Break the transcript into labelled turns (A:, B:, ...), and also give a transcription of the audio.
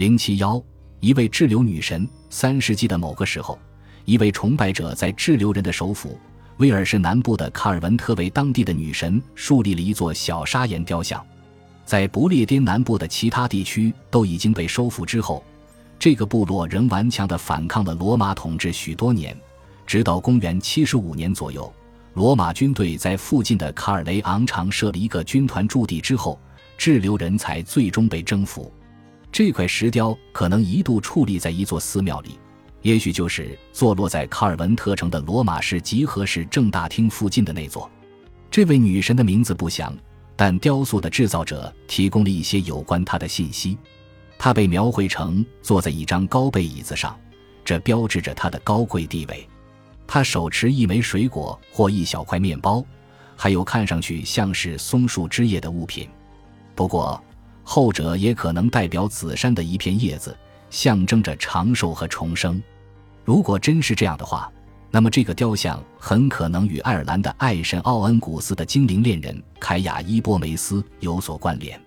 A: 零七幺，一位滞留女神。三世纪的某个时候，一位崇拜者在滞留人的首府威尔士南部的卡尔文特为当地的女神树立了一座小砂岩雕像。在不列颠南部的其他地区都已经被收复之后，这个部落仍顽强地反抗了罗马统治许多年，直到公元七十五年左右，罗马军队在附近的卡尔雷昂场设了一个军团驻地之后，滞留人才最终被征服。这块石雕可能一度矗立在一座寺庙里，也许就是坐落在卡尔文特城的罗马市集合市正大厅附近的那座。这位女神的名字不详。但雕塑的制造者提供了一些有关她的信息。她被描绘成坐在一张高背椅子上，这标志着她的高贵地位。她手持一枚水果或一小块面包，还有看上去像是松树枝叶的物品。不过，后者也可能代表紫杉的一片叶子，象征着长寿和重生。如果真是这样的话，那么，这个雕像很可能与爱尔兰的爱神奥恩古斯的精灵恋人凯雅伊波梅斯有所关联。